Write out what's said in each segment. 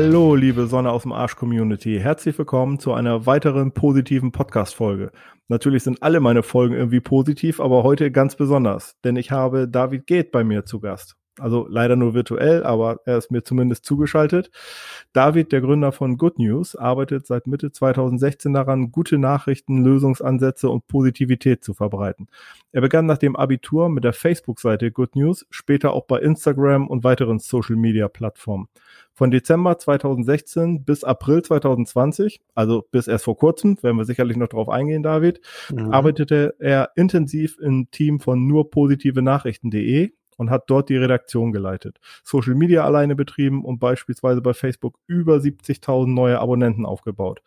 Hallo, liebe Sonne aus dem Arsch Community. Herzlich willkommen zu einer weiteren positiven Podcast-Folge. Natürlich sind alle meine Folgen irgendwie positiv, aber heute ganz besonders, denn ich habe David Geht bei mir zu Gast. Also leider nur virtuell, aber er ist mir zumindest zugeschaltet. David, der Gründer von Good News, arbeitet seit Mitte 2016 daran, gute Nachrichten, Lösungsansätze und Positivität zu verbreiten. Er begann nach dem Abitur mit der Facebook-Seite Good News, später auch bei Instagram und weiteren Social-Media-Plattformen. Von Dezember 2016 bis April 2020, also bis erst vor kurzem, werden wir sicherlich noch darauf eingehen, David, mhm. arbeitete er intensiv im Team von nurpositive Nachrichten.de und hat dort die Redaktion geleitet, Social Media alleine betrieben und beispielsweise bei Facebook über 70.000 neue Abonnenten aufgebaut.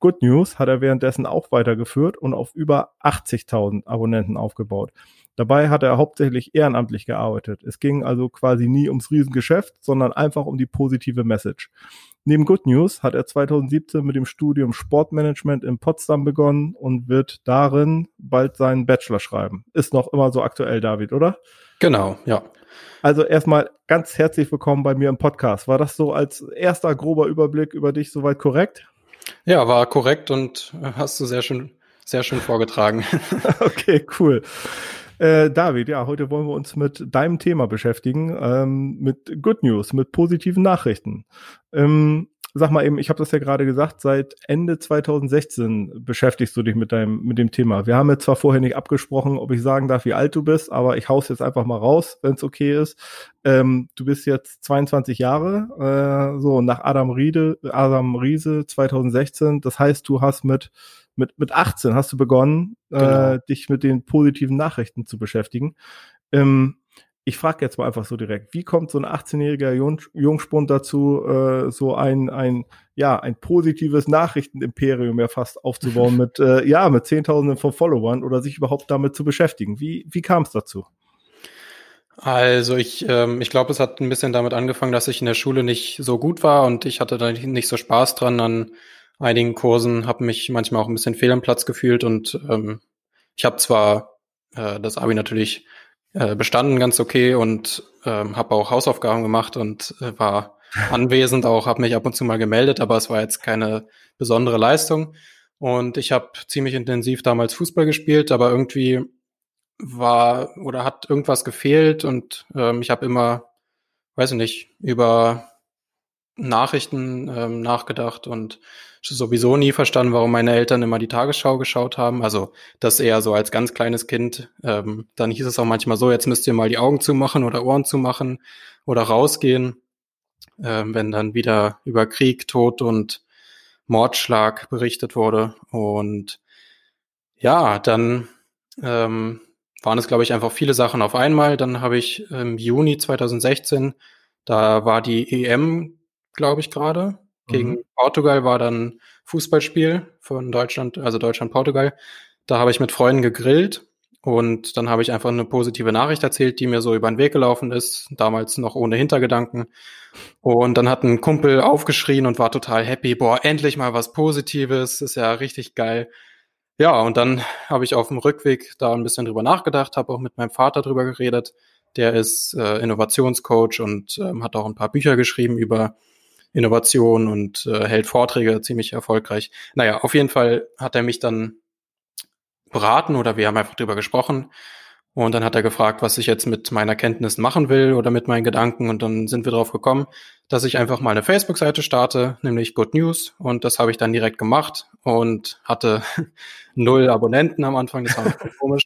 Good News hat er währenddessen auch weitergeführt und auf über 80.000 Abonnenten aufgebaut. Dabei hat er hauptsächlich ehrenamtlich gearbeitet. Es ging also quasi nie ums Riesengeschäft, sondern einfach um die positive Message. Neben Good News hat er 2017 mit dem Studium Sportmanagement in Potsdam begonnen und wird darin bald seinen Bachelor schreiben. Ist noch immer so aktuell, David, oder? Genau, ja. Also erstmal ganz herzlich willkommen bei mir im Podcast. War das so als erster grober Überblick über dich soweit korrekt? Ja, war korrekt und hast du sehr schön, sehr schön vorgetragen. okay, cool. Äh, David, ja, heute wollen wir uns mit deinem Thema beschäftigen, ähm, mit Good News, mit positiven Nachrichten. Ähm, sag mal eben, ich habe das ja gerade gesagt, seit Ende 2016 beschäftigst du dich mit deinem mit dem Thema. Wir haben jetzt zwar vorher nicht abgesprochen, ob ich sagen darf, wie alt du bist, aber ich hau's jetzt einfach mal raus, wenn es okay ist. Ähm, du bist jetzt 22 Jahre, äh, so nach Adam Riede, Adam Riese 2016. Das heißt, du hast mit mit mit 18 hast du begonnen, äh, genau. äh, dich mit den positiven Nachrichten zu beschäftigen. Ähm, ich frage jetzt mal einfach so direkt, wie kommt so ein 18-jähriger Jung, Jungspund dazu, äh, so ein, ein, ja, ein positives Nachrichtenimperium ja fast aufzubauen mit, äh, ja, mit Zehntausenden von Followern oder sich überhaupt damit zu beschäftigen? Wie, wie kam es dazu? Also ich, ähm, ich glaube, es hat ein bisschen damit angefangen, dass ich in der Schule nicht so gut war und ich hatte da nicht so Spaß dran an einigen Kursen, habe mich manchmal auch ein bisschen fehl am Platz gefühlt und ähm, ich habe zwar äh, das Abi natürlich äh, bestanden ganz okay und ähm, habe auch Hausaufgaben gemacht und äh, war anwesend auch, habe mich ab und zu mal gemeldet, aber es war jetzt keine besondere Leistung. Und ich habe ziemlich intensiv damals Fußball gespielt, aber irgendwie war oder hat irgendwas gefehlt und ähm, ich habe immer, weiß ich nicht, über Nachrichten ähm, nachgedacht und sowieso nie verstanden, warum meine Eltern immer die Tagesschau geschaut haben. Also das eher so als ganz kleines Kind. Ähm, dann hieß es auch manchmal so, jetzt müsst ihr mal die Augen zumachen oder Ohren zumachen oder rausgehen, ähm, wenn dann wieder über Krieg, Tod und Mordschlag berichtet wurde. Und ja, dann ähm, waren es, glaube ich, einfach viele Sachen auf einmal. Dann habe ich im Juni 2016, da war die EM glaube ich, gerade. Gegen mhm. Portugal war dann Fußballspiel von Deutschland, also Deutschland-Portugal. Da habe ich mit Freunden gegrillt und dann habe ich einfach eine positive Nachricht erzählt, die mir so über den Weg gelaufen ist, damals noch ohne Hintergedanken. Und dann hat ein Kumpel aufgeschrien und war total happy, boah, endlich mal was Positives, ist ja richtig geil. Ja, und dann habe ich auf dem Rückweg da ein bisschen drüber nachgedacht, habe auch mit meinem Vater drüber geredet. Der ist äh, Innovationscoach und ähm, hat auch ein paar Bücher geschrieben über Innovation und äh, hält Vorträge ziemlich erfolgreich. Naja, auf jeden Fall hat er mich dann beraten oder wir haben einfach drüber gesprochen. Und dann hat er gefragt, was ich jetzt mit meiner Kenntnis machen will oder mit meinen Gedanken. Und dann sind wir drauf gekommen, dass ich einfach mal eine Facebook-Seite starte, nämlich Good News. Und das habe ich dann direkt gemacht und hatte null Abonnenten am Anfang. Das war komisch.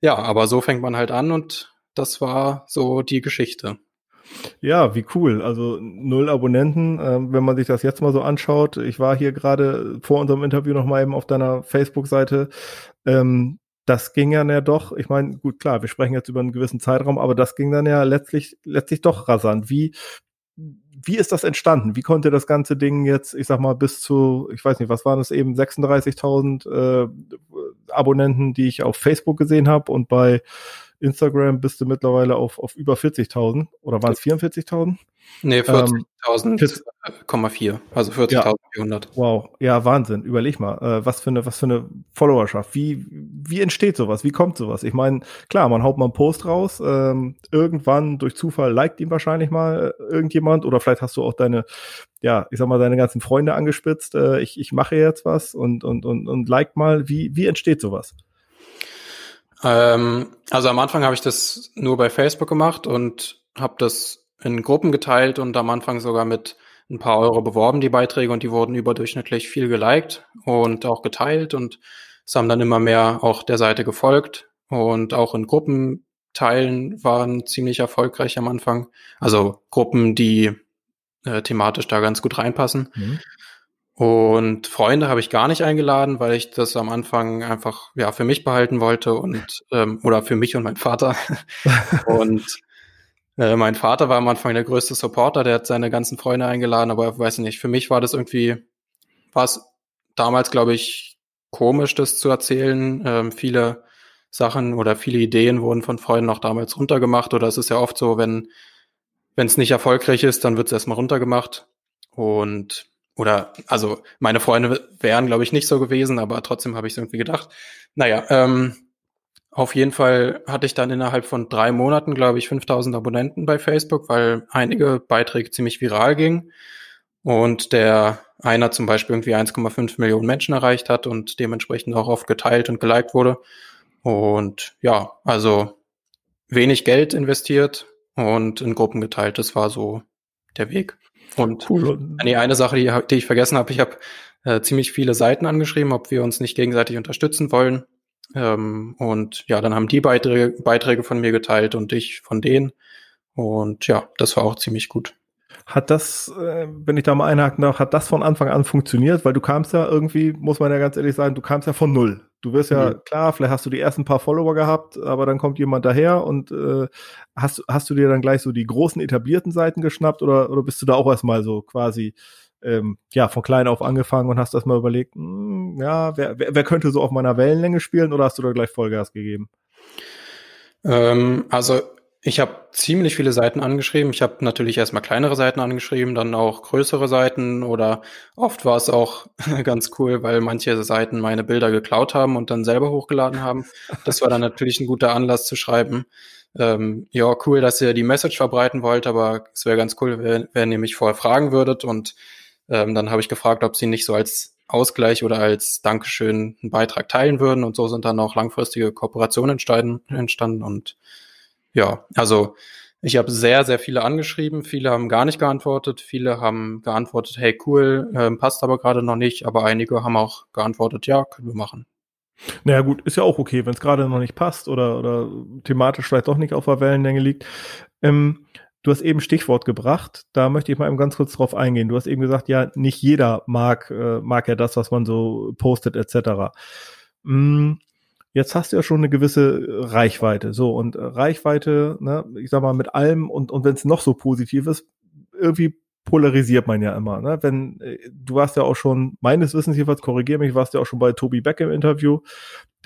Ja, aber so fängt man halt an und das war so die Geschichte. Ja, wie cool. Also null Abonnenten, äh, wenn man sich das jetzt mal so anschaut. Ich war hier gerade vor unserem Interview noch mal eben auf deiner Facebook-Seite. Ähm, das ging ja, ja doch, ich meine, gut, klar, wir sprechen jetzt über einen gewissen Zeitraum, aber das ging dann ja letztlich, letztlich doch rasant. Wie, wie ist das entstanden? Wie konnte das ganze Ding jetzt, ich sag mal, bis zu, ich weiß nicht, was waren es eben, 36.000 äh, Abonnenten, die ich auf Facebook gesehen habe und bei Instagram bist du mittlerweile auf, auf über 40.000 oder waren es 44.000? Nee, 40.000,4, ähm, also 40.400. Ja. Wow, ja, Wahnsinn. Überleg mal, äh, was für eine, was für eine Followerschaft. Wie, wie entsteht sowas? Wie kommt sowas? Ich meine, klar, man haut mal einen Post raus, ähm, irgendwann durch Zufall liked ihn wahrscheinlich mal äh, irgendjemand oder vielleicht hast du auch deine, ja, ich sag mal, deine ganzen Freunde angespitzt, äh, ich, ich mache jetzt was und, und, und, und like mal. Wie, wie entsteht sowas? Ähm, also am Anfang habe ich das nur bei Facebook gemacht und habe das in Gruppen geteilt und am Anfang sogar mit ein paar Euro beworben, die Beiträge, und die wurden überdurchschnittlich viel geliked und auch geteilt und es haben dann immer mehr auch der Seite gefolgt und auch in Gruppen teilen waren ziemlich erfolgreich am Anfang. Also Gruppen, die äh, thematisch da ganz gut reinpassen. Mhm. Und Freunde habe ich gar nicht eingeladen, weil ich das am Anfang einfach ja für mich behalten wollte und ähm, oder für mich und mein Vater. und äh, mein Vater war am Anfang der größte Supporter, der hat seine ganzen Freunde eingeladen, aber weiß nicht, für mich war das irgendwie, war es damals, glaube ich, komisch, das zu erzählen. Ähm, viele Sachen oder viele Ideen wurden von Freunden auch damals runtergemacht oder es ist ja oft so, wenn wenn es nicht erfolgreich ist, dann wird es erstmal runtergemacht und oder also meine Freunde wären, glaube ich, nicht so gewesen, aber trotzdem habe ich es irgendwie gedacht. Naja, ähm, auf jeden Fall hatte ich dann innerhalb von drei Monaten, glaube ich, 5000 Abonnenten bei Facebook, weil einige Beiträge ziemlich viral gingen und der einer zum Beispiel irgendwie 1,5 Millionen Menschen erreicht hat und dementsprechend auch oft geteilt und geliked wurde. Und ja, also wenig Geld investiert und in Gruppen geteilt. Das war so der Weg. Und cool. nee, eine Sache, die, die ich vergessen habe, ich habe äh, ziemlich viele Seiten angeschrieben, ob wir uns nicht gegenseitig unterstützen wollen. Ähm, und ja, dann haben die Beiträge, Beiträge von mir geteilt und ich von denen. Und ja, das war auch ziemlich gut. Hat das, äh, wenn ich da mal einhaken darf, hat das von Anfang an funktioniert? Weil du kamst ja irgendwie, muss man ja ganz ehrlich sagen, du kamst ja von null. Du wirst ja, mhm. klar, vielleicht hast du die ersten paar Follower gehabt, aber dann kommt jemand daher und äh, hast, hast du dir dann gleich so die großen etablierten Seiten geschnappt oder, oder bist du da auch erstmal so quasi ähm, ja, von klein auf angefangen und hast das mal überlegt, mh, hm, ja, wer, wer, wer könnte so auf meiner Wellenlänge spielen oder hast du da gleich Vollgas gegeben? Ähm, also ich habe ziemlich viele Seiten angeschrieben. Ich habe natürlich erstmal kleinere Seiten angeschrieben, dann auch größere Seiten oder oft war es auch ganz cool, weil manche Seiten meine Bilder geklaut haben und dann selber hochgeladen haben. Das war dann natürlich ein guter Anlass zu schreiben. Ähm, ja, cool, dass ihr die Message verbreiten wollt, aber es wäre ganz cool, wenn, wenn ihr mich vorher fragen würdet und ähm, dann habe ich gefragt, ob sie nicht so als Ausgleich oder als Dankeschön einen Beitrag teilen würden. Und so sind dann auch langfristige Kooperationen entstanden, entstanden. Und ja, also ich habe sehr, sehr viele angeschrieben. Viele haben gar nicht geantwortet. Viele haben geantwortet, hey, cool, äh, passt aber gerade noch nicht. Aber einige haben auch geantwortet, ja, können wir machen. Naja gut, ist ja auch okay, wenn es gerade noch nicht passt oder, oder thematisch vielleicht doch nicht auf der Wellenlänge liegt. Ähm, Du hast eben Stichwort gebracht, da möchte ich mal eben ganz kurz drauf eingehen. Du hast eben gesagt, ja, nicht jeder mag, äh, mag ja das, was man so postet, etc. Hm, jetzt hast du ja schon eine gewisse Reichweite. So, und äh, Reichweite, ne, ich sag mal, mit allem und, und wenn es noch so positiv ist, irgendwie polarisiert man ja immer. Ne? Wenn äh, du warst ja auch schon, meines Wissens jedenfalls, korrigiere mich, warst ja auch schon bei Tobi Beck im Interview,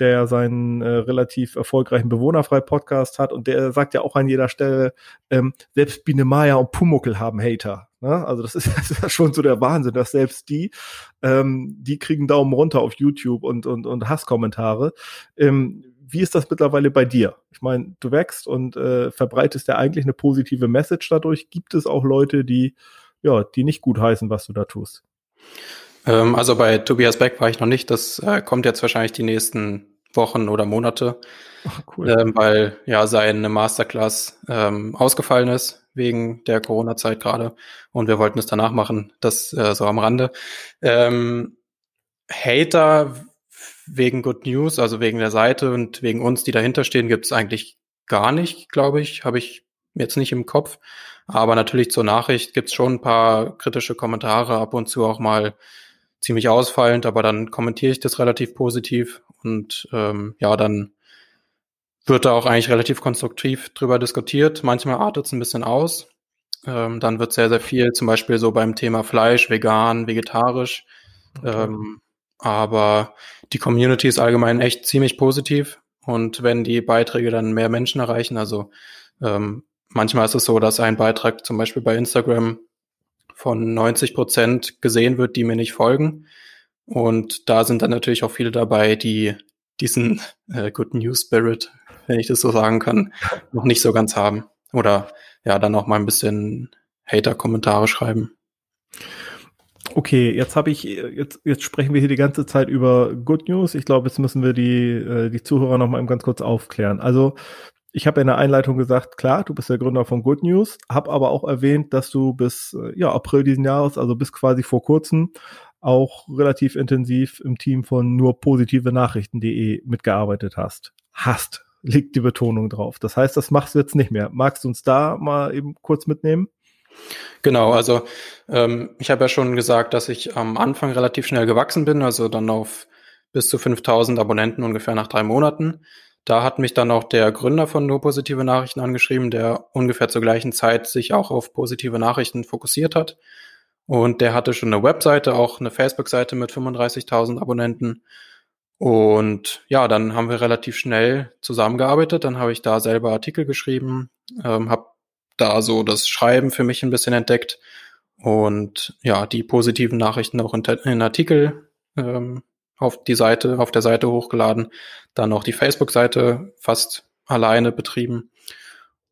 der ja seinen äh, relativ erfolgreichen Bewohnerfrei-Podcast hat und der sagt ja auch an jeder Stelle, ähm, selbst Biene Maya und Pumuckel haben Hater. Ne? Also das ist, das ist schon so der Wahnsinn, dass selbst die, ähm, die kriegen Daumen runter auf YouTube und, und, und Hasskommentare. Ähm, wie ist das mittlerweile bei dir? Ich meine, du wächst und äh, verbreitest ja eigentlich eine positive Message dadurch. Gibt es auch Leute, die ja, die nicht gut heißen, was du da tust. Ähm, also bei Tobias Beck war ich noch nicht. Das äh, kommt jetzt wahrscheinlich die nächsten Wochen oder Monate, Ach, cool. ähm, weil ja seine Masterclass ähm, ausgefallen ist wegen der Corona-Zeit gerade und wir wollten es danach machen. Das äh, so am Rande. Ähm, Hater wegen Good News, also wegen der Seite und wegen uns, die dahinter stehen, gibt es eigentlich gar nicht, glaube ich. Habe ich jetzt nicht im Kopf. Aber natürlich zur Nachricht gibt's schon ein paar kritische Kommentare, ab und zu auch mal ziemlich ausfallend, aber dann kommentiere ich das relativ positiv und ähm, ja, dann wird da auch eigentlich relativ konstruktiv drüber diskutiert. Manchmal artet es ein bisschen aus. Ähm, dann wird sehr, sehr viel, zum Beispiel so beim Thema Fleisch, vegan, vegetarisch. Okay. Ähm, aber die Community ist allgemein echt ziemlich positiv. Und wenn die Beiträge dann mehr Menschen erreichen, also ähm, manchmal ist es so, dass ein Beitrag zum Beispiel bei Instagram von 90 Prozent gesehen wird, die mir nicht folgen. Und da sind dann natürlich auch viele dabei, die diesen äh, Good News Spirit, wenn ich das so sagen kann, noch nicht so ganz haben. Oder ja, dann auch mal ein bisschen Hater-Kommentare schreiben. Okay, jetzt habe ich, jetzt, jetzt sprechen wir hier die ganze Zeit über Good News. Ich glaube, jetzt müssen wir die, äh, die Zuhörer noch mal ganz kurz aufklären. Also, ich habe in der Einleitung gesagt, klar, du bist der Gründer von Good News, habe aber auch erwähnt, dass du bis äh, ja, April diesen Jahres, also bis quasi vor kurzem, auch relativ intensiv im Team von nur positive Nachrichten.de mitgearbeitet hast. Hast, liegt die Betonung drauf. Das heißt, das machst du jetzt nicht mehr. Magst du uns da mal eben kurz mitnehmen? Genau, also ähm, ich habe ja schon gesagt, dass ich am Anfang relativ schnell gewachsen bin, also dann auf bis zu 5000 Abonnenten ungefähr nach drei Monaten. Da hat mich dann auch der Gründer von Nur Positive Nachrichten angeschrieben, der ungefähr zur gleichen Zeit sich auch auf positive Nachrichten fokussiert hat. Und der hatte schon eine Webseite, auch eine Facebook-Seite mit 35.000 Abonnenten. Und ja, dann haben wir relativ schnell zusammengearbeitet. Dann habe ich da selber Artikel geschrieben, ähm, habe da so das Schreiben für mich ein bisschen entdeckt und ja, die positiven Nachrichten auch in, in Artikel ähm, auf die Seite, auf der Seite hochgeladen, dann auch die Facebook-Seite fast alleine betrieben.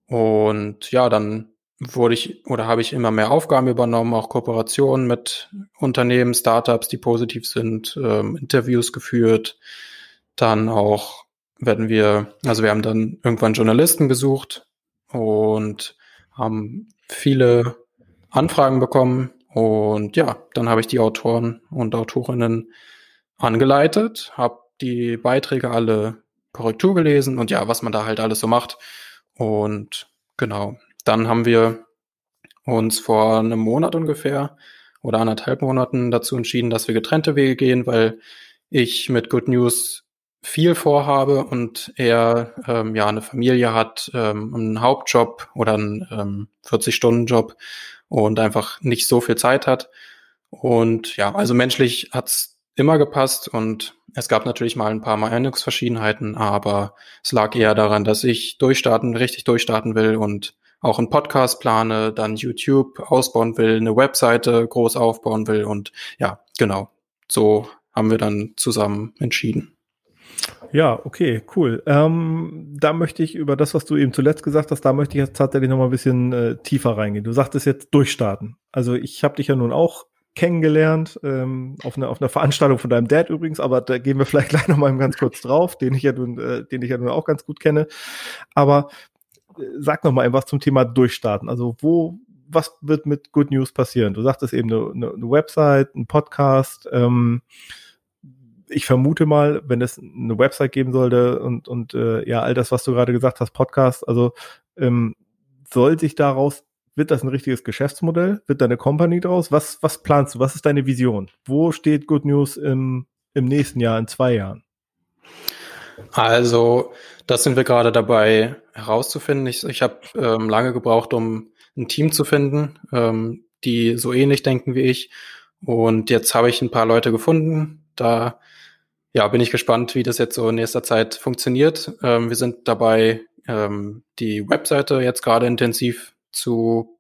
Und ja, dann wurde ich oder habe ich immer mehr Aufgaben übernommen, auch Kooperationen mit Unternehmen, Startups, die positiv sind, ähm, Interviews geführt. Dann auch werden wir, also wir haben dann irgendwann Journalisten gesucht und haben viele Anfragen bekommen und ja, dann habe ich die Autoren und Autorinnen angeleitet, habe die Beiträge alle Korrektur gelesen und ja, was man da halt alles so macht. Und genau, dann haben wir uns vor einem Monat ungefähr oder anderthalb Monaten dazu entschieden, dass wir getrennte Wege gehen, weil ich mit Good News viel vorhabe und er ähm, ja eine Familie hat, ähm, einen Hauptjob oder einen ähm, 40-Stunden-Job und einfach nicht so viel Zeit hat. Und ja, also menschlich hat's immer gepasst und es gab natürlich mal ein paar Meinungsverschiedenheiten, aber es lag eher daran, dass ich durchstarten, richtig durchstarten will und auch einen Podcast plane, dann YouTube ausbauen will, eine Webseite groß aufbauen will und ja, genau. So haben wir dann zusammen entschieden. Ja, okay, cool. Ähm, da möchte ich über das, was du eben zuletzt gesagt hast, da möchte ich jetzt tatsächlich noch mal ein bisschen äh, tiefer reingehen. Du sagtest jetzt durchstarten. Also ich habe dich ja nun auch kennengelernt ähm, auf, einer auf einer Veranstaltung von deinem Dad übrigens, aber da gehen wir vielleicht gleich noch mal ganz kurz drauf, den ich ja nun, äh, den ich ja nun auch ganz gut kenne. Aber sag noch mal etwas zum Thema Durchstarten. Also wo, was wird mit Good News passieren? Du sagtest eben eine, eine, Website, ein Podcast. Ähm, ich vermute mal, wenn es eine Website geben sollte und, und äh, ja, all das, was du gerade gesagt hast, Podcast, also ähm, soll sich daraus, wird das ein richtiges Geschäftsmodell? Wird da eine Company draus? Was, was planst du? Was ist deine Vision? Wo steht Good News im, im nächsten Jahr, in zwei Jahren? Also, das sind wir gerade dabei herauszufinden. Ich, ich habe ähm, lange gebraucht, um ein Team zu finden, ähm, die so ähnlich denken wie ich. Und jetzt habe ich ein paar Leute gefunden. Da ja, bin ich gespannt, wie das jetzt so in nächster Zeit funktioniert. Ähm, wir sind dabei, ähm, die Webseite jetzt gerade intensiv zu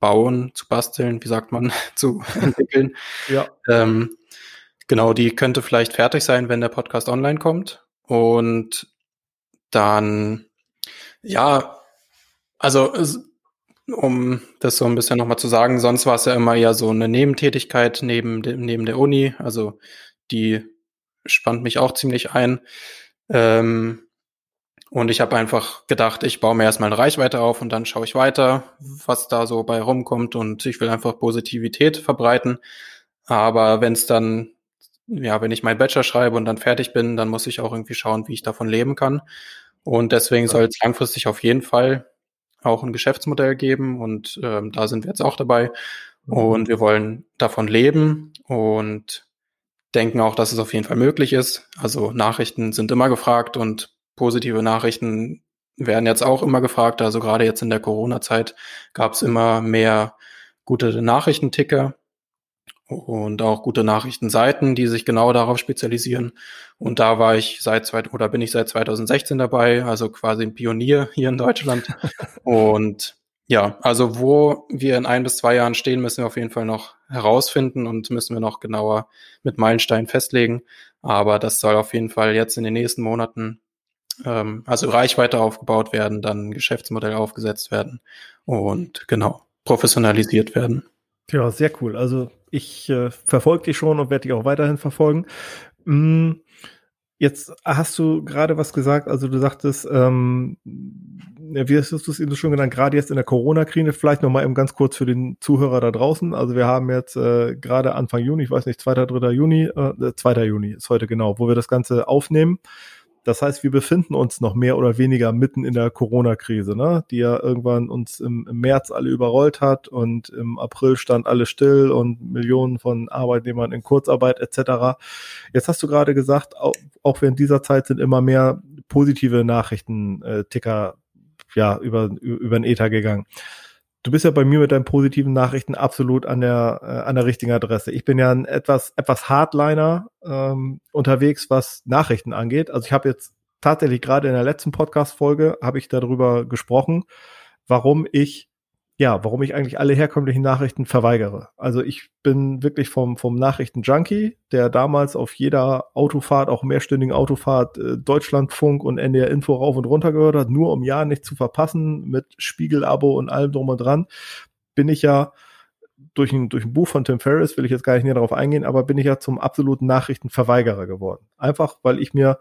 bauen, zu basteln, wie sagt man, zu entwickeln. Ja. Ähm, genau, die könnte vielleicht fertig sein, wenn der Podcast online kommt. Und dann, ja, also um das so ein bisschen nochmal zu sagen, sonst war es ja immer eher so eine Nebentätigkeit neben, neben der Uni. Also die spannt mich auch ziemlich ein. Ähm, und ich habe einfach gedacht, ich baue mir erstmal eine Reichweite auf und dann schaue ich weiter, was da so bei rumkommt und ich will einfach Positivität verbreiten. Aber wenn es dann, ja, wenn ich meinen Bachelor schreibe und dann fertig bin, dann muss ich auch irgendwie schauen, wie ich davon leben kann. Und deswegen soll es langfristig auf jeden Fall auch ein Geschäftsmodell geben und ähm, da sind wir jetzt auch dabei. Mhm. Und wir wollen davon leben und denken auch, dass es auf jeden Fall möglich ist. Also Nachrichten sind immer gefragt und positive Nachrichten werden jetzt auch immer gefragt. Also gerade jetzt in der Corona-Zeit gab es immer mehr gute Nachrichtenticker. Und auch gute Nachrichtenseiten, die sich genau darauf spezialisieren. Und da war ich seit zwei, oder bin ich seit 2016 dabei, also quasi ein Pionier hier in Deutschland. und ja, also wo wir in ein bis zwei Jahren stehen, müssen wir auf jeden Fall noch herausfinden und müssen wir noch genauer mit Meilensteinen festlegen. Aber das soll auf jeden Fall jetzt in den nächsten Monaten ähm, also Reichweite aufgebaut werden, dann Geschäftsmodell aufgesetzt werden und genau professionalisiert werden. Ja, sehr cool. Also ich äh, verfolge dich schon und werde dich auch weiterhin verfolgen. Mm, jetzt hast du gerade was gesagt, also du sagtest, ähm, wie hast du es eben schon genannt, gerade jetzt in der Corona-Krise, vielleicht nochmal eben ganz kurz für den Zuhörer da draußen. Also wir haben jetzt äh, gerade Anfang Juni, ich weiß nicht, 2., 3. Juni, äh, 2. Juni ist heute genau, wo wir das Ganze aufnehmen. Das heißt, wir befinden uns noch mehr oder weniger mitten in der Corona-Krise, ne? die ja irgendwann uns im, im, März alle überrollt hat und im April stand alles still und Millionen von Arbeitnehmern in Kurzarbeit etc. Jetzt hast du gerade gesagt, auch, auch während dieser Zeit sind immer mehr positive Nachrichten-Ticker äh, ja, über, über den Ether gegangen du bist ja bei mir mit deinen positiven Nachrichten absolut an der äh, an der richtigen Adresse. Ich bin ja ein etwas etwas Hardliner ähm, unterwegs, was Nachrichten angeht. Also ich habe jetzt tatsächlich gerade in der letzten Podcast Folge habe ich darüber gesprochen, warum ich ja, warum ich eigentlich alle herkömmlichen Nachrichten verweigere. Also ich bin wirklich vom, vom Nachrichten-Junkie, der damals auf jeder Autofahrt, auch mehrstündigen Autofahrt, äh, Deutschlandfunk und NDR Info rauf und runter gehört hat, nur um ja nicht zu verpassen, mit Spiegel-Abo und allem drum und dran, bin ich ja durch ein, durch ein Buch von Tim Ferriss, will ich jetzt gar nicht näher darauf eingehen, aber bin ich ja zum absoluten Nachrichtenverweigerer geworden. Einfach, weil ich mir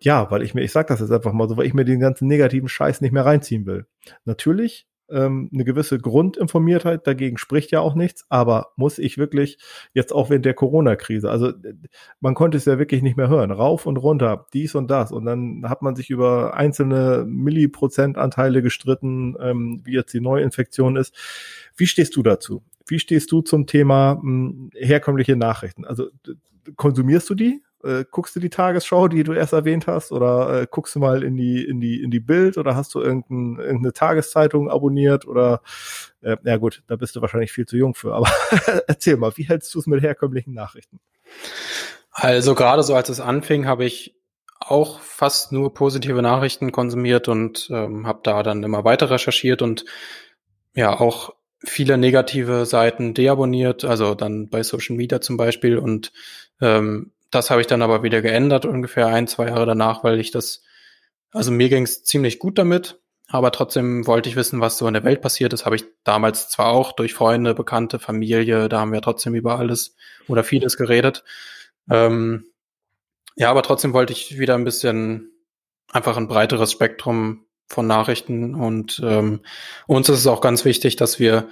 ja, weil ich mir, ich sag das jetzt einfach mal so, weil ich mir den ganzen negativen Scheiß nicht mehr reinziehen will. Natürlich ähm, eine gewisse Grundinformiertheit, dagegen spricht ja auch nichts, aber muss ich wirklich jetzt auch während der Corona-Krise, also man konnte es ja wirklich nicht mehr hören, rauf und runter, dies und das und dann hat man sich über einzelne Milliprozentanteile gestritten, ähm, wie jetzt die Neuinfektion ist. Wie stehst du dazu? Wie stehst du zum Thema mh, hm, herkömmliche Nachrichten? Also konsumierst du die? Äh, guckst du die Tagesschau, die du erst erwähnt hast, oder äh, guckst du mal in die in die in die Bild oder hast du irgendein, irgendeine Tageszeitung abonniert oder äh, ja gut, da bist du wahrscheinlich viel zu jung für. Aber erzähl mal, wie hältst du es mit herkömmlichen Nachrichten? Also gerade so als es anfing, habe ich auch fast nur positive Nachrichten konsumiert und ähm, habe da dann immer weiter recherchiert und ja auch viele negative Seiten deabonniert, also dann bei Social Media zum Beispiel und ähm, das habe ich dann aber wieder geändert, ungefähr ein, zwei Jahre danach, weil ich das, also mir ging es ziemlich gut damit, aber trotzdem wollte ich wissen, was so in der Welt passiert ist. Habe ich damals zwar auch durch Freunde, Bekannte, Familie, da haben wir trotzdem über alles oder vieles geredet. Ähm, ja, aber trotzdem wollte ich wieder ein bisschen einfach ein breiteres Spektrum von Nachrichten und ähm, uns ist es auch ganz wichtig, dass wir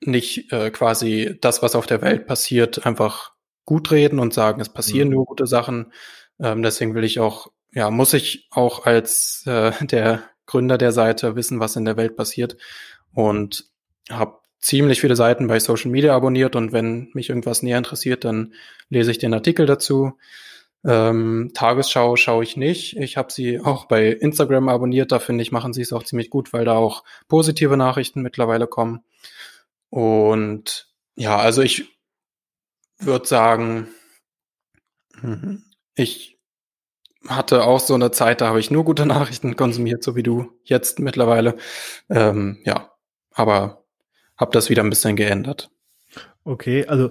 nicht äh, quasi das, was auf der Welt passiert, einfach gut reden und sagen, es passieren mhm. nur gute Sachen. Ähm, deswegen will ich auch, ja, muss ich auch als äh, der Gründer der Seite wissen, was in der Welt passiert und habe ziemlich viele Seiten bei Social Media abonniert und wenn mich irgendwas näher interessiert, dann lese ich den Artikel dazu. Ähm, Tagesschau schaue ich nicht. Ich habe sie auch bei Instagram abonniert. Da finde ich, machen sie es auch ziemlich gut, weil da auch positive Nachrichten mittlerweile kommen. Und ja, also ich würde sagen, mhm. ich hatte auch so eine Zeit, da habe ich nur gute Nachrichten konsumiert, so wie du jetzt mittlerweile. Ähm, ja, aber habe das wieder ein bisschen geändert. Okay, also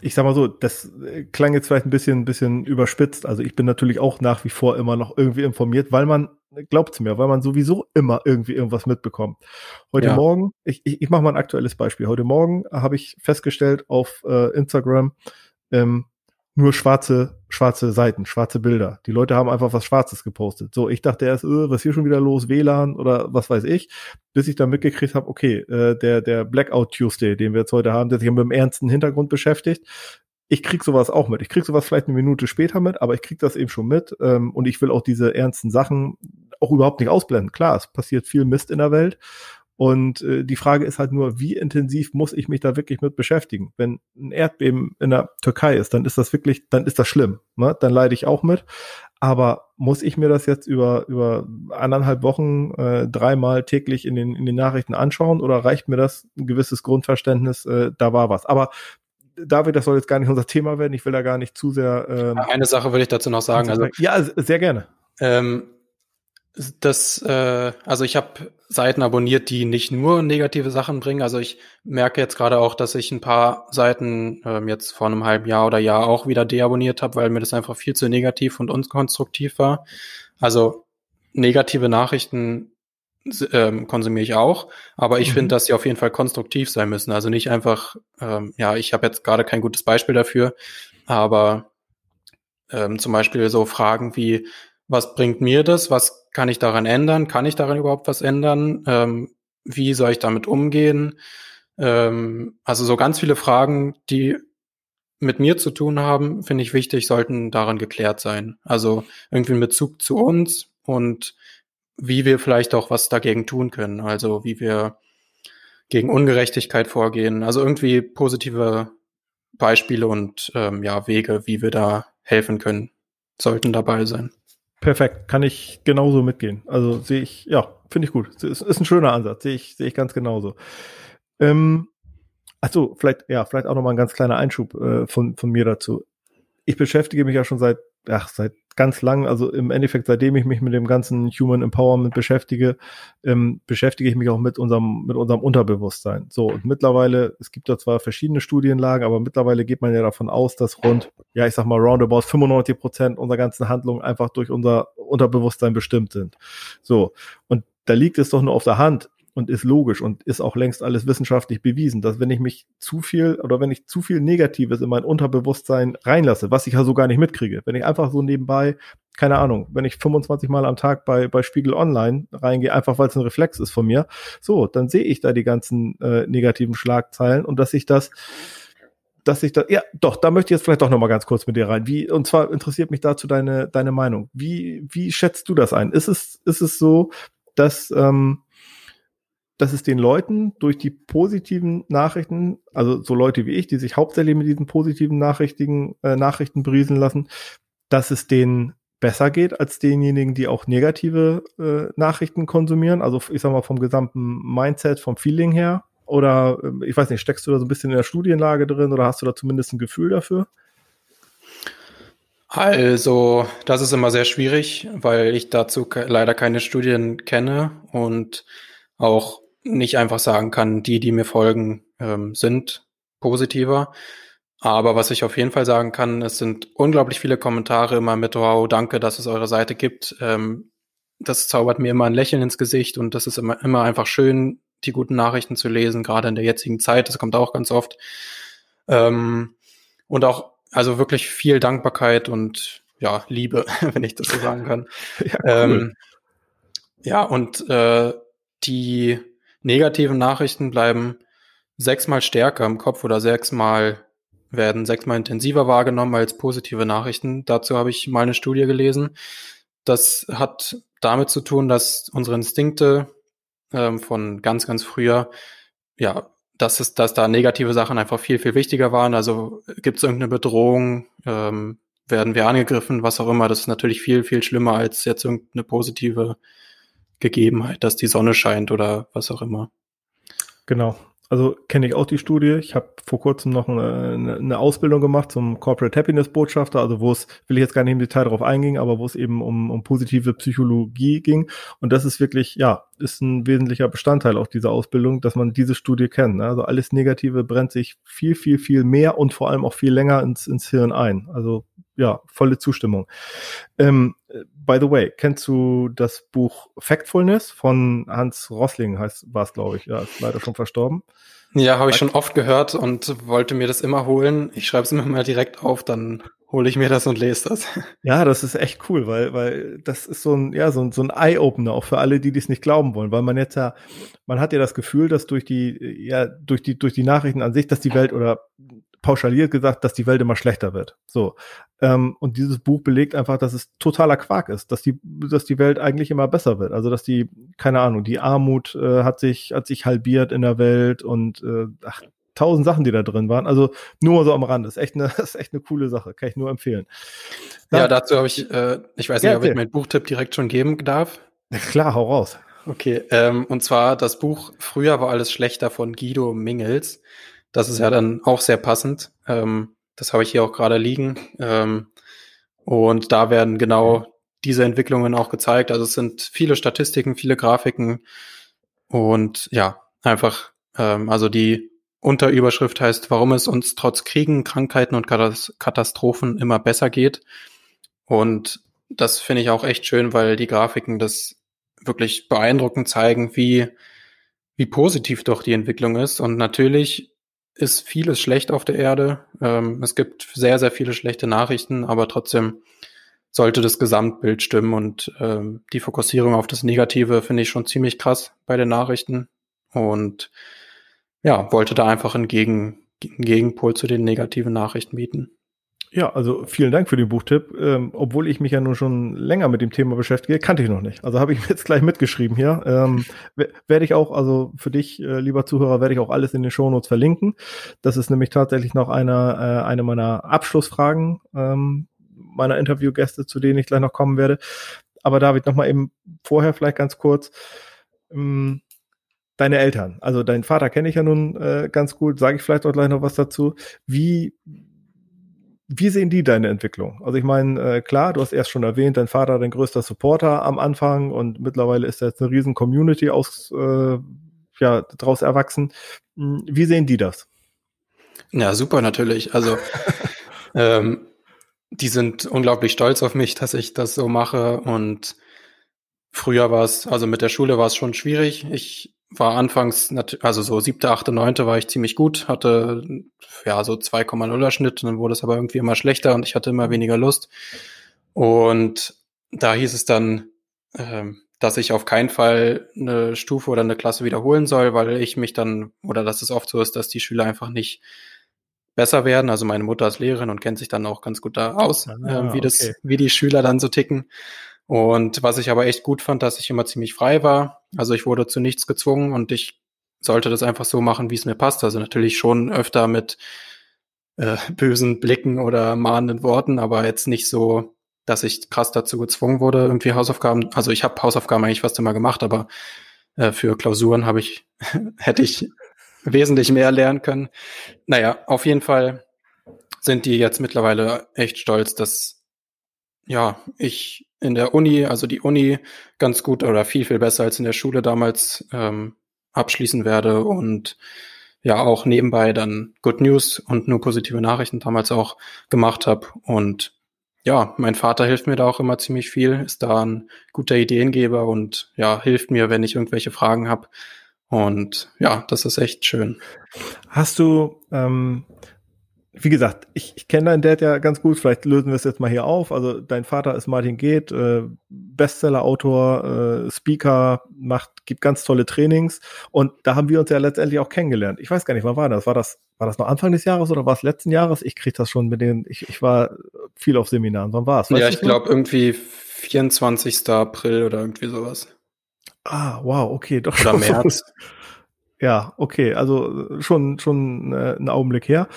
ich sag mal so, das klang jetzt vielleicht ein bisschen, ein bisschen überspitzt. Also ich bin natürlich auch nach wie vor immer noch irgendwie informiert, weil man, glaubt's mir, weil man sowieso immer irgendwie irgendwas mitbekommt. Heute ja. Morgen, ich, ich, ich mache mal ein aktuelles Beispiel. Heute Morgen habe ich festgestellt auf äh, Instagram, ähm, nur schwarze, schwarze Seiten, schwarze Bilder. Die Leute haben einfach was Schwarzes gepostet. So, ich dachte erst, äh, was hier schon wieder los, WLAN oder was weiß ich, bis ich dann mitgekriegt habe, okay, äh, der, der Blackout Tuesday, den wir jetzt heute haben, der sich mit dem ernsten Hintergrund beschäftigt. Ich krieg sowas auch mit. Ich krieg sowas vielleicht eine Minute später mit, aber ich krieg das eben schon mit. Ähm, und ich will auch diese ernsten Sachen auch überhaupt nicht ausblenden. Klar, es passiert viel Mist in der Welt. Und äh, die Frage ist halt nur, wie intensiv muss ich mich da wirklich mit beschäftigen? Wenn ein Erdbeben in der Türkei ist, dann ist das wirklich, dann ist das schlimm. Ne? Dann leide ich auch mit. Aber muss ich mir das jetzt über, über anderthalb Wochen äh, dreimal täglich in den, in den Nachrichten anschauen oder reicht mir das ein gewisses Grundverständnis, äh, da war was? Aber David, das soll jetzt gar nicht unser Thema werden. Ich will da gar nicht zu sehr. Ähm, Eine Sache würde ich dazu noch sagen. Also, ja, sehr gerne. Ähm, das, äh, also ich habe Seiten abonniert, die nicht nur negative Sachen bringen. Also ich merke jetzt gerade auch, dass ich ein paar Seiten ähm, jetzt vor einem halben Jahr oder Jahr auch wieder deabonniert habe, weil mir das einfach viel zu negativ und unkonstruktiv war. Also negative Nachrichten ähm, konsumiere ich auch, aber ich mhm. finde, dass sie auf jeden Fall konstruktiv sein müssen. Also nicht einfach, ähm, ja, ich habe jetzt gerade kein gutes Beispiel dafür, aber ähm, zum Beispiel so Fragen wie, was bringt mir das? Was kann ich daran ändern? Kann ich daran überhaupt was ändern? Ähm, wie soll ich damit umgehen? Ähm, also so ganz viele Fragen, die mit mir zu tun haben, finde ich wichtig, sollten daran geklärt sein. Also irgendwie in Bezug zu uns und wie wir vielleicht auch was dagegen tun können. Also wie wir gegen Ungerechtigkeit vorgehen. Also irgendwie positive Beispiele und ähm, ja Wege, wie wir da helfen können, sollten dabei sein. Perfekt, kann ich genauso mitgehen. Also sehe ich, ja, finde ich gut. Ist, ist ein schöner Ansatz, sehe ich, sehe ich ganz genauso. Ähm, achso, vielleicht, ja, vielleicht auch nochmal ein ganz kleiner Einschub äh, von, von mir dazu. Ich beschäftige mich ja schon seit ach, seit ganz lang, also im Endeffekt, seitdem ich mich mit dem ganzen Human Empowerment beschäftige, ähm, beschäftige ich mich auch mit unserem, mit unserem Unterbewusstsein. So, und mittlerweile, es gibt da zwar verschiedene Studienlagen, aber mittlerweile geht man ja davon aus, dass rund, ja, ich sag mal, roundabout 95 Prozent unserer ganzen Handlungen einfach durch unser Unterbewusstsein bestimmt sind. So. Und da liegt es doch nur auf der Hand, und ist logisch und ist auch längst alles wissenschaftlich bewiesen, dass wenn ich mich zu viel oder wenn ich zu viel Negatives in mein Unterbewusstsein reinlasse, was ich ja so gar nicht mitkriege, wenn ich einfach so nebenbei, keine Ahnung, wenn ich 25 Mal am Tag bei, bei Spiegel Online reingehe, einfach weil es ein Reflex ist von mir, so, dann sehe ich da die ganzen äh, negativen Schlagzeilen und dass ich das dass ich da, ja, doch, da möchte ich jetzt vielleicht doch nochmal ganz kurz mit dir rein. Wie, und zwar interessiert mich dazu deine, deine Meinung. Wie, wie schätzt du das ein? Ist es, ist es so, dass, ähm, dass es den Leuten durch die positiven Nachrichten, also so Leute wie ich, die sich hauptsächlich mit diesen positiven Nachrichten, äh, Nachrichten berieseln lassen, dass es denen besser geht als denjenigen, die auch negative äh, Nachrichten konsumieren. Also ich sag mal vom gesamten Mindset, vom Feeling her. Oder äh, ich weiß nicht, steckst du da so ein bisschen in der Studienlage drin oder hast du da zumindest ein Gefühl dafür? Also, das ist immer sehr schwierig, weil ich dazu leider keine Studien kenne und auch nicht einfach sagen kann, die, die mir folgen, ähm, sind positiver. Aber was ich auf jeden Fall sagen kann, es sind unglaublich viele Kommentare immer mit, wow, danke, dass es eure Seite gibt. Ähm, das zaubert mir immer ein Lächeln ins Gesicht und das ist immer, immer einfach schön, die guten Nachrichten zu lesen, gerade in der jetzigen Zeit. Das kommt auch ganz oft. Ähm, und auch, also wirklich viel Dankbarkeit und ja, Liebe, wenn ich das so sagen kann. ja, cool. ähm, ja, und äh, die negativen Nachrichten bleiben sechsmal stärker im Kopf oder sechsmal werden sechsmal intensiver wahrgenommen als positive Nachrichten. Dazu habe ich mal eine Studie gelesen. Das hat damit zu tun, dass unsere Instinkte ähm, von ganz, ganz früher, ja, dass es, dass da negative Sachen einfach viel, viel wichtiger waren. Also gibt es irgendeine Bedrohung, ähm, werden wir angegriffen, was auch immer. Das ist natürlich viel, viel schlimmer als jetzt irgendeine positive Gegebenheit, dass die Sonne scheint oder was auch immer. Genau. Also kenne ich auch die Studie. Ich habe vor kurzem noch eine, eine, Ausbildung gemacht zum Corporate Happiness Botschafter, also wo es, will ich jetzt gar nicht im Detail darauf eingehen, aber wo es eben um, um positive Psychologie ging. Und das ist wirklich, ja, ist ein wesentlicher Bestandteil auch dieser Ausbildung, dass man diese Studie kennt. Ne? Also alles Negative brennt sich viel, viel, viel mehr und vor allem auch viel länger ins, ins Hirn ein. Also ja, volle Zustimmung. Ähm, by the way, kennst du das Buch Factfulness von Hans Rossling, heißt war es, glaube ich. Ja, ist leider schon verstorben. Ja, habe ich schon oft gehört und wollte mir das immer holen. Ich schreibe es immer mal direkt auf, dann hole ich mir das und lese das. Ja, das ist echt cool, weil, weil das ist so ein, ja, so ein, so ein Eye-Opener auch für alle, die dies nicht glauben wollen, weil man jetzt ja, man hat ja das Gefühl, dass durch die, ja, durch die, durch die Nachrichten an sich, dass die Welt oder pauschaliert gesagt, dass die Welt immer schlechter wird. So. Ähm, und dieses Buch belegt einfach, dass es totaler Quark ist, dass die, dass die Welt eigentlich immer besser wird. Also dass die, keine Ahnung, die Armut äh, hat sich, hat sich halbiert in der Welt und äh, ach, tausend Sachen, die da drin waren. Also nur mal so am Rand. Das ist echt eine, ist echt eine coole Sache. Kann ich nur empfehlen. Dann, ja, dazu habe ich, äh, ich weiß nicht, ja, ob ich meinen Buchtipp direkt schon geben darf. Ja, klar, hau raus. Okay, ähm, und zwar das Buch Früher war alles schlechter von Guido Mingels. Das ist ja dann auch sehr passend. Ähm, das habe ich hier auch gerade liegen. Ähm, und da werden genau diese Entwicklungen auch gezeigt. Also es sind viele Statistiken, viele Grafiken und ja, einfach, ähm, also die Unterüberschrift heißt, warum es uns trotz Kriegen, Krankheiten und Katastrophen immer besser geht. Und das finde ich auch echt schön, weil die Grafiken das wirklich beeindruckend zeigen, wie, wie positiv doch die Entwicklung ist. Und natürlich ist vieles schlecht auf der Erde. Ähm, es gibt sehr, sehr viele schlechte Nachrichten, aber trotzdem sollte das Gesamtbild stimmen und ähm, die Fokussierung auf das Negative finde ich schon ziemlich krass bei den Nachrichten und ja, wollte da einfach einen, Gegen, einen Gegenpol zu den negativen Nachrichten bieten. Ja, also vielen Dank für den Buchtipp. Ähm, obwohl ich mich ja nun schon länger mit dem Thema beschäftige, kannte ich noch nicht. Also habe ich jetzt gleich mitgeschrieben hier. Ähm, werde ich auch, also für dich, äh, lieber Zuhörer, werde ich auch alles in den Shownotes verlinken. Das ist nämlich tatsächlich noch eine, äh, eine meiner Abschlussfragen ähm, meiner Interviewgäste, zu denen ich gleich noch kommen werde. Aber David, noch mal eben vorher vielleicht ganz kurz. Ähm, deine Eltern, also deinen Vater kenne ich ja nun äh, ganz gut, sage ich vielleicht auch gleich noch was dazu. Wie wie sehen die deine Entwicklung? Also ich meine, äh, klar, du hast erst schon erwähnt, dein Vater dein größter Supporter am Anfang und mittlerweile ist da jetzt eine riesen Community aus, äh, ja, daraus erwachsen. Hm, wie sehen die das? Ja, super natürlich. Also ähm, die sind unglaublich stolz auf mich, dass ich das so mache und früher war es, also mit der Schule war es schon schwierig. Ich war anfangs, also so siebte, achte, neunte war ich ziemlich gut, hatte ja so 2,0er Schnitt, dann wurde es aber irgendwie immer schlechter und ich hatte immer weniger Lust. Und da hieß es dann, ähm, dass ich auf keinen Fall eine Stufe oder eine Klasse wiederholen soll, weil ich mich dann, oder dass es oft so ist, dass die Schüler einfach nicht besser werden. Also meine Mutter ist Lehrerin und kennt sich dann auch ganz gut da aus, ah, äh, wie okay. das, wie die Schüler dann so ticken. Und was ich aber echt gut fand, dass ich immer ziemlich frei war. Also ich wurde zu nichts gezwungen und ich sollte das einfach so machen, wie es mir passt. Also natürlich schon öfter mit äh, bösen Blicken oder mahnenden Worten, aber jetzt nicht so, dass ich krass dazu gezwungen wurde, irgendwie Hausaufgaben. Also ich habe Hausaufgaben eigentlich fast immer gemacht, aber äh, für Klausuren habe ich, hätte ich wesentlich mehr lernen können. Naja, auf jeden Fall sind die jetzt mittlerweile echt stolz, dass ja, ich in der Uni, also die Uni ganz gut oder viel, viel besser als in der Schule damals ähm, abschließen werde und ja auch nebenbei dann Good News und nur positive Nachrichten damals auch gemacht habe. Und ja, mein Vater hilft mir da auch immer ziemlich viel, ist da ein guter Ideengeber und ja, hilft mir, wenn ich irgendwelche Fragen habe. Und ja, das ist echt schön. Hast du ähm, wie gesagt, ich, ich kenne deinen Dad ja ganz gut. Vielleicht lösen wir es jetzt mal hier auf. Also dein Vater ist Martin Geht, äh, Bestseller-Autor, äh, Speaker, macht, gibt ganz tolle Trainings. Und da haben wir uns ja letztendlich auch kennengelernt. Ich weiß gar nicht, wann war das? War das, war das noch Anfang des Jahres oder war es letzten Jahres? Ich kriege das schon mit den, ich, ich war viel auf Seminaren. Wann war es? Ja, ich glaube irgendwie 24. April oder irgendwie sowas. Ah, wow, okay, doch. Oder März. Ja, okay, also schon schon äh, ein Augenblick her.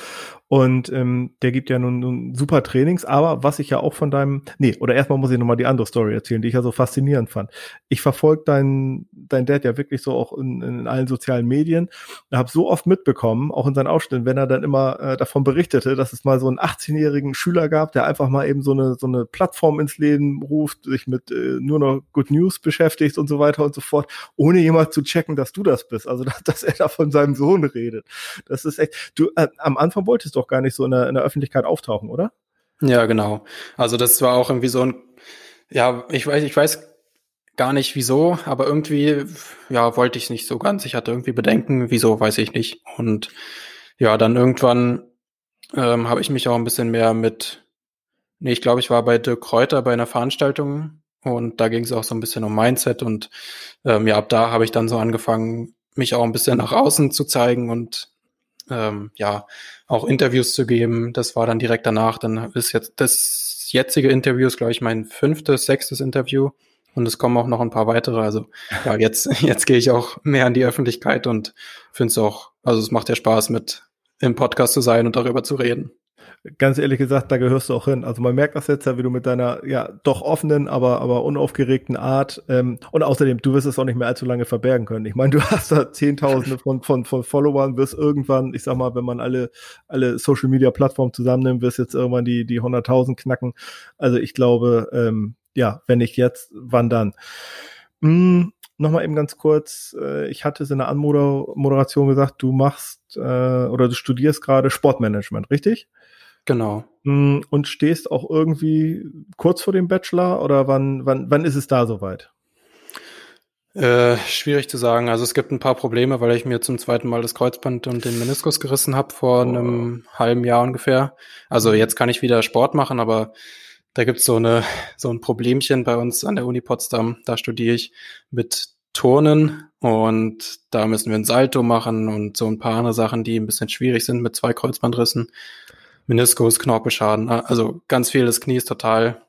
Und ähm, der gibt ja nun, nun super Trainings, aber was ich ja auch von deinem, nee, oder erstmal muss ich nochmal die andere Story erzählen, die ich ja so faszinierend fand. Ich verfolge dein, dein Dad ja wirklich so auch in, in allen sozialen Medien. Ich habe so oft mitbekommen, auch in seinen Ausschnitten, wenn er dann immer äh, davon berichtete, dass es mal so einen 18-jährigen Schüler gab, der einfach mal eben so eine, so eine Plattform ins Leben ruft, sich mit äh, nur noch Good News beschäftigt und so weiter und so fort, ohne jemand zu checken, dass du das bist. Also, dass, dass er da von seinem Sohn redet. Das ist echt, du, äh, am Anfang wolltest du doch gar nicht so in der, in der Öffentlichkeit auftauchen, oder? Ja, genau. Also das war auch irgendwie so ein, ja, ich weiß, ich weiß gar nicht wieso, aber irgendwie, ja, wollte ich es nicht so ganz. Ich hatte irgendwie Bedenken, wieso, weiß ich nicht. Und ja, dann irgendwann ähm, habe ich mich auch ein bisschen mehr mit, nee, ich glaube, ich war bei Dirk Kräuter bei einer Veranstaltung und da ging es auch so ein bisschen um Mindset und ähm, ja, ab da habe ich dann so angefangen, mich auch ein bisschen nach außen zu zeigen und ähm, ja, auch Interviews zu geben. Das war dann direkt danach. Dann ist jetzt das jetzige Interview ist, glaube ich, mein fünftes, sechstes Interview. Und es kommen auch noch ein paar weitere. Also ja, jetzt, jetzt gehe ich auch mehr an die Öffentlichkeit und finde es auch, also es macht ja Spaß, mit im Podcast zu sein und darüber zu reden. Ganz ehrlich gesagt, da gehörst du auch hin. Also man merkt das jetzt ja, wie du mit deiner ja doch offenen, aber aber unaufgeregten Art ähm, und außerdem, du wirst es auch nicht mehr allzu lange verbergen können. Ich meine, du hast da Zehntausende von von von Followern, wirst irgendwann, ich sag mal, wenn man alle alle Social Media Plattformen zusammennimmt, wirst jetzt irgendwann die die 100.000 knacken. Also ich glaube, ähm, ja, wenn nicht jetzt, wann dann? Hm, Nochmal eben ganz kurz, äh, ich hatte es in der Anmoderation gesagt, du machst äh, oder du studierst gerade Sportmanagement, richtig? Genau. Hm, und stehst auch irgendwie kurz vor dem Bachelor oder wann, wann, wann ist es da soweit? Äh, schwierig zu sagen. Also es gibt ein paar Probleme, weil ich mir zum zweiten Mal das Kreuzband und den Meniskus gerissen habe vor oh. einem halben Jahr ungefähr. Also jetzt kann ich wieder Sport machen, aber da gibt's so eine so ein Problemchen bei uns an der Uni Potsdam. Da studiere ich mit Turnen und da müssen wir ein Salto machen und so ein paar andere Sachen, die ein bisschen schwierig sind mit zwei Kreuzbandrissen. Meniskus, Knorpelschaden, also ganz viel. Das Knie ist total,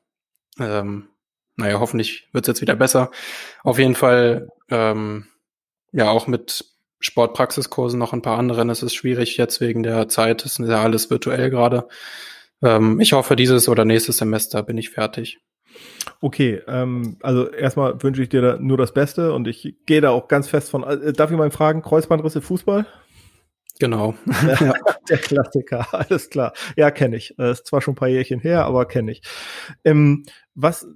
ähm, naja, hoffentlich wird's jetzt wieder besser. Auf jeden Fall, ähm, ja, auch mit Sportpraxiskursen noch ein paar anderen. Es ist schwierig jetzt wegen der Zeit. Es ist ja alles virtuell gerade. Ähm, ich hoffe, dieses oder nächstes Semester bin ich fertig. Okay, ähm, also erstmal wünsche ich dir da nur das Beste und ich gehe da auch ganz fest von. Äh, darf ich mal fragen, Kreuzbandrisse Fußball? Genau. Ja, der Klassiker, alles klar. Ja, kenne ich. Das ist zwar schon ein paar Jährchen her, aber kenne ich. Ähm, was,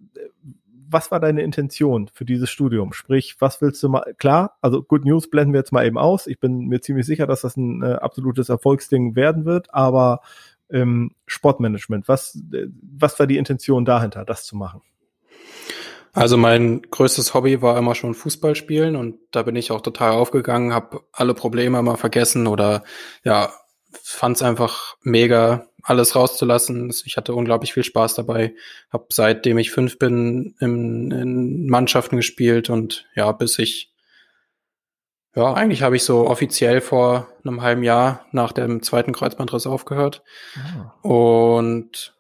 was war deine Intention für dieses Studium? Sprich, was willst du mal, klar, also Good News blenden wir jetzt mal eben aus. Ich bin mir ziemlich sicher, dass das ein äh, absolutes Erfolgsding werden wird, aber ähm, Sportmanagement, was, äh, was war die Intention dahinter, das zu machen? Also mein größtes Hobby war immer schon Fußball spielen und da bin ich auch total aufgegangen, habe alle Probleme immer vergessen oder ja, fand es einfach mega, alles rauszulassen. Ich hatte unglaublich viel Spaß dabei, habe seitdem ich fünf bin in, in Mannschaften gespielt und ja, bis ich ja, eigentlich habe ich so offiziell vor einem halben Jahr nach dem zweiten Kreuzbandriss aufgehört. Ah. Und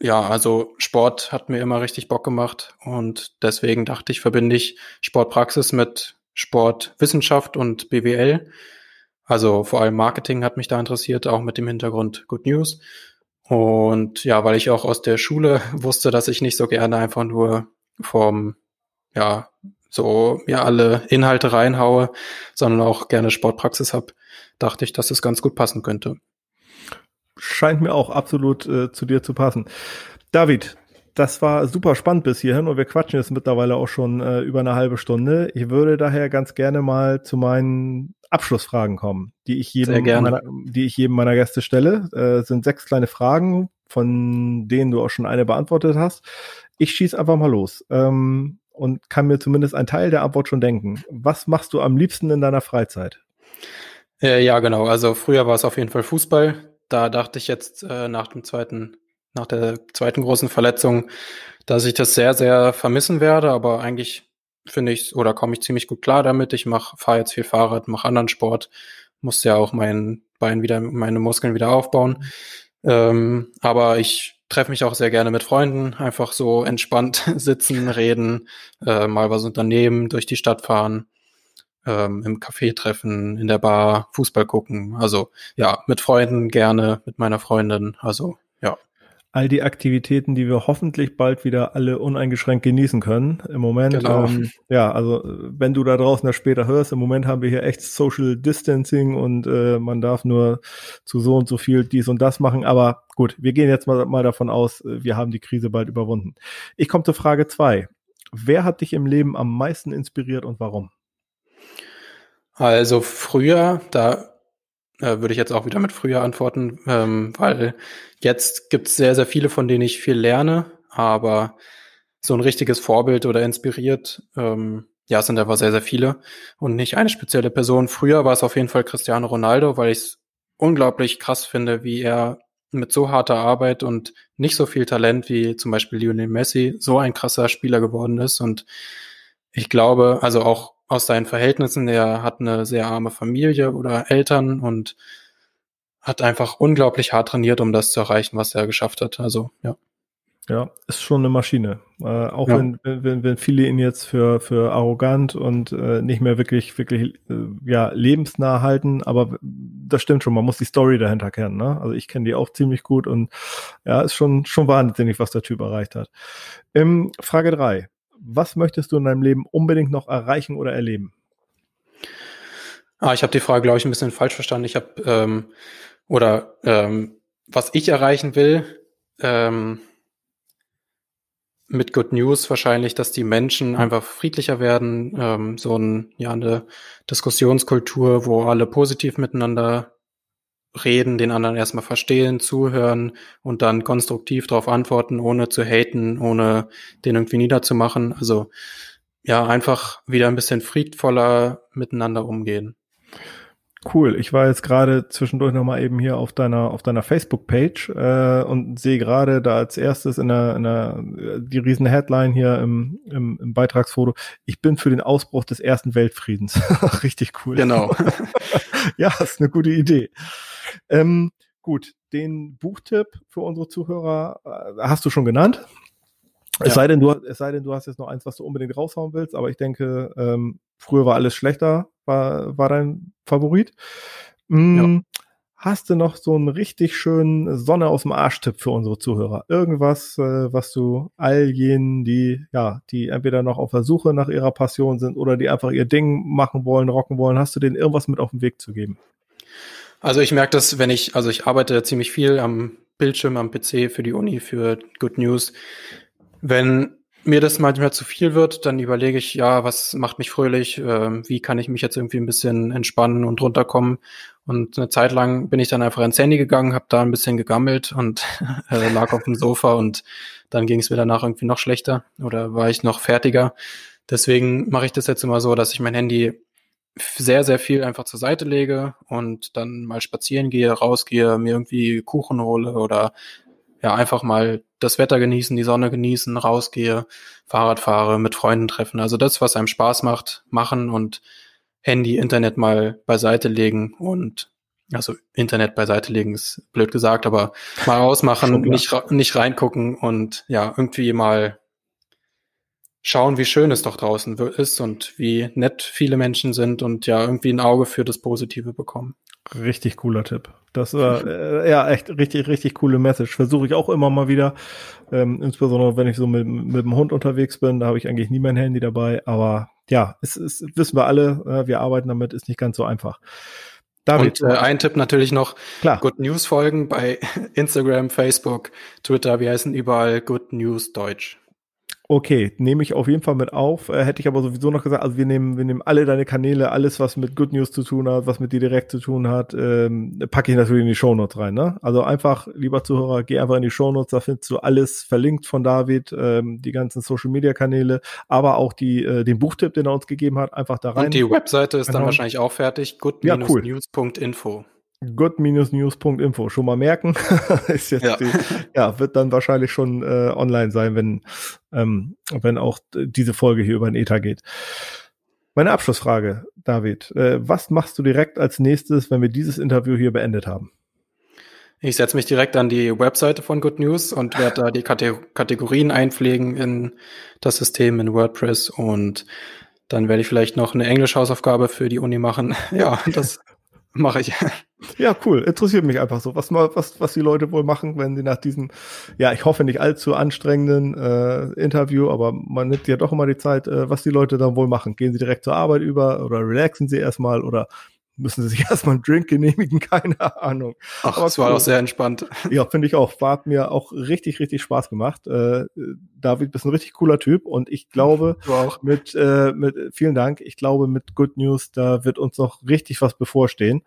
ja, also Sport hat mir immer richtig Bock gemacht und deswegen dachte ich, verbinde ich Sportpraxis mit Sportwissenschaft und BWL. Also vor allem Marketing hat mich da interessiert, auch mit dem Hintergrund Good News. Und ja, weil ich auch aus der Schule wusste, dass ich nicht so gerne einfach nur vom, ja, so mir alle Inhalte reinhaue, sondern auch gerne Sportpraxis habe, dachte ich, dass es ganz gut passen könnte scheint mir auch absolut äh, zu dir zu passen. David, das war super spannend bis hierhin und wir quatschen jetzt mittlerweile auch schon äh, über eine halbe Stunde. Ich würde daher ganz gerne mal zu meinen Abschlussfragen kommen, die ich jedem, meiner, die ich jedem meiner Gäste stelle. Äh, sind sechs kleine Fragen, von denen du auch schon eine beantwortet hast. Ich schieße einfach mal los ähm, und kann mir zumindest einen Teil der Antwort schon denken. Was machst du am liebsten in deiner Freizeit? Äh, ja, genau. Also früher war es auf jeden Fall Fußball da dachte ich jetzt äh, nach dem zweiten, nach der zweiten großen Verletzung, dass ich das sehr, sehr vermissen werde, aber eigentlich finde ich oder komme ich ziemlich gut klar damit. Ich mache, fahre jetzt viel Fahrrad, mache anderen Sport, muss ja auch mein Bein wieder, meine Muskeln wieder aufbauen. Ähm, aber ich treffe mich auch sehr gerne mit Freunden, einfach so entspannt sitzen, reden, äh, mal was unternehmen, durch die Stadt fahren ähm, im Café treffen, in der Bar, Fußball gucken. Also ja, mit Freunden gerne, mit meiner Freundin. Also ja. All die Aktivitäten, die wir hoffentlich bald wieder alle uneingeschränkt genießen können. Im Moment, genau. ähm, ja, also wenn du da draußen das später hörst, im Moment haben wir hier echt Social Distancing und äh, man darf nur zu so und so viel dies und das machen. Aber gut, wir gehen jetzt mal, mal davon aus, wir haben die Krise bald überwunden. Ich komme zur Frage zwei. Wer hat dich im Leben am meisten inspiriert und warum? Also früher, da äh, würde ich jetzt auch wieder mit früher antworten, ähm, weil jetzt gibt es sehr, sehr viele, von denen ich viel lerne, aber so ein richtiges Vorbild oder inspiriert, ähm, ja, sind aber sehr, sehr viele und nicht eine spezielle Person. Früher war es auf jeden Fall Cristiano Ronaldo, weil ich es unglaublich krass finde, wie er mit so harter Arbeit und nicht so viel Talent wie zum Beispiel Lionel Messi so ein krasser Spieler geworden ist. Und ich glaube, also auch aus seinen Verhältnissen. Er hat eine sehr arme Familie oder Eltern und hat einfach unglaublich hart trainiert, um das zu erreichen, was er geschafft hat. Also, ja. Ja, ist schon eine Maschine. Äh, auch ja. wenn, wenn, wenn viele ihn jetzt für, für arrogant und äh, nicht mehr wirklich, wirklich äh, ja, lebensnah halten, aber das stimmt schon, man muss die Story dahinter kennen. Ne? Also ich kenne die auch ziemlich gut und ja, ist schon, schon wahnsinnig, was der Typ erreicht hat. Ähm, Frage drei: Was möchtest du in deinem Leben unbedingt noch erreichen oder erleben? Ah, ich habe die Frage, glaube ich, ein bisschen falsch verstanden. Ich habe ähm, oder ähm, was ich erreichen will, ähm, mit Good News wahrscheinlich, dass die Menschen einfach friedlicher werden, ähm, so ein, ja, eine Diskussionskultur, wo alle positiv miteinander reden, den anderen erstmal verstehen, zuhören und dann konstruktiv darauf antworten, ohne zu haten, ohne den irgendwie niederzumachen. Also ja, einfach wieder ein bisschen friedvoller miteinander umgehen. Cool. Ich war jetzt gerade zwischendurch nochmal eben hier auf deiner auf deiner Facebook-Page äh, und sehe gerade da als erstes in der, in der die riesen Headline hier im, im, im Beitragsfoto. Ich bin für den Ausbruch des ersten Weltfriedens. Richtig cool. Genau. ja, ist eine gute Idee. Ähm, gut, den Buchtipp für unsere Zuhörer äh, hast du schon genannt. Es, ja. sei denn, du, es sei denn, du hast jetzt noch eins, was du unbedingt raushauen willst, aber ich denke, ähm, früher war alles schlechter, war, war dein Favorit. Mm, ja. Hast du noch so einen richtig schönen Sonne aus dem Arsch-Tipp für unsere Zuhörer? Irgendwas, äh, was du all jenen, die, ja, die entweder noch auf der Suche nach ihrer Passion sind oder die einfach ihr Ding machen wollen, rocken wollen, hast du denen irgendwas mit auf den Weg zu geben? Also ich merke das, wenn ich, also ich arbeite ziemlich viel am Bildschirm, am PC für die Uni, für Good News. Wenn mir das manchmal zu viel wird, dann überlege ich, ja, was macht mich fröhlich, äh, wie kann ich mich jetzt irgendwie ein bisschen entspannen und runterkommen. Und eine Zeit lang bin ich dann einfach ins Handy gegangen, habe da ein bisschen gegammelt und äh, lag auf dem Sofa und dann ging es mir danach irgendwie noch schlechter oder war ich noch fertiger. Deswegen mache ich das jetzt immer so, dass ich mein Handy sehr, sehr viel einfach zur Seite lege und dann mal spazieren gehe, rausgehe, mir irgendwie Kuchen hole oder ja, einfach mal das Wetter genießen, die Sonne genießen, rausgehe, Fahrrad fahre, mit Freunden treffen. Also das, was einem Spaß macht, machen und Handy, Internet mal beiseite legen und also Internet beiseite legen ist blöd gesagt, aber mal rausmachen, nicht, nicht reingucken und ja, irgendwie mal schauen, wie schön es doch draußen ist und wie nett viele Menschen sind und ja, irgendwie ein Auge für das Positive bekommen. Richtig cooler Tipp. Das war äh, ja echt richtig, richtig coole Message. Versuche ich auch immer mal wieder. Ähm, insbesondere wenn ich so mit, mit dem Hund unterwegs bin, da habe ich eigentlich nie mein Handy dabei. Aber ja, es, es wissen wir alle, äh, wir arbeiten damit, ist nicht ganz so einfach. David. Und äh, ein Tipp natürlich noch, Klar. Good News folgen bei Instagram, Facebook, Twitter, wir heißen überall Good News Deutsch. Okay, nehme ich auf jeden Fall mit auf. Äh, hätte ich aber sowieso noch gesagt, also wir nehmen, wir nehmen alle deine Kanäle, alles, was mit Good News zu tun hat, was mit dir direkt zu tun hat, ähm, packe ich natürlich in die Show Notes rein. Ne? Also einfach, lieber Zuhörer, geh einfach in die Show Notes, da findest du alles verlinkt von David, ähm, die ganzen Social Media Kanäle, aber auch die, äh, den Buchtipp, den er uns gegeben hat, einfach da rein. Und die Webseite ist genau. dann wahrscheinlich auch fertig, good-news.info. Ja, cool good-news.info schon mal merken. ist jetzt ja. Die, ja, wird dann wahrscheinlich schon äh, online sein, wenn, ähm, wenn auch diese Folge hier über den Ether geht. Meine Abschlussfrage, David. Äh, was machst du direkt als nächstes, wenn wir dieses Interview hier beendet haben? Ich setze mich direkt an die Webseite von Good News und werde da die Kategorien einpflegen in das System in WordPress und dann werde ich vielleicht noch eine Englisch-Hausaufgabe für die Uni machen. Ja, das mache ich. Ja, cool. Interessiert mich einfach so, was was, was die Leute wohl machen, wenn sie nach diesem, ja, ich hoffe nicht allzu anstrengenden äh, Interview, aber man nimmt ja doch immer die Zeit, äh, was die Leute dann wohl machen. Gehen sie direkt zur Arbeit über oder relaxen sie erstmal oder müssen sie sich erstmal einen Drink genehmigen, keine Ahnung. Ach, Aber das war auch sehr entspannt. Ja, finde ich auch. War, hat mir auch richtig, richtig Spaß gemacht. Äh, David, bist ein richtig cooler Typ und ich glaube, mit, äh, mit, vielen Dank. Ich glaube, mit Good News, da wird uns noch richtig was bevorstehen.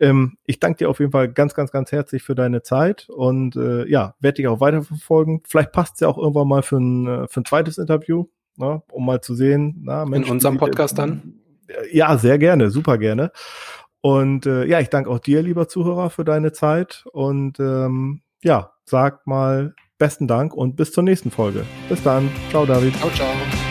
Ähm, ich danke dir auf jeden Fall ganz, ganz, ganz herzlich für deine Zeit und äh, ja, werde dich auch weiterverfolgen. Vielleicht passt es ja auch irgendwann mal für ein, äh, für ein zweites Interview, ne, um mal zu sehen. Na, Mensch, In unserem Podcast dann? Ja, sehr gerne, super gerne. Und äh, ja, ich danke auch dir, lieber Zuhörer, für deine Zeit. Und ähm, ja, sag mal besten Dank und bis zur nächsten Folge. Bis dann. Ciao, David. Ciao, ciao.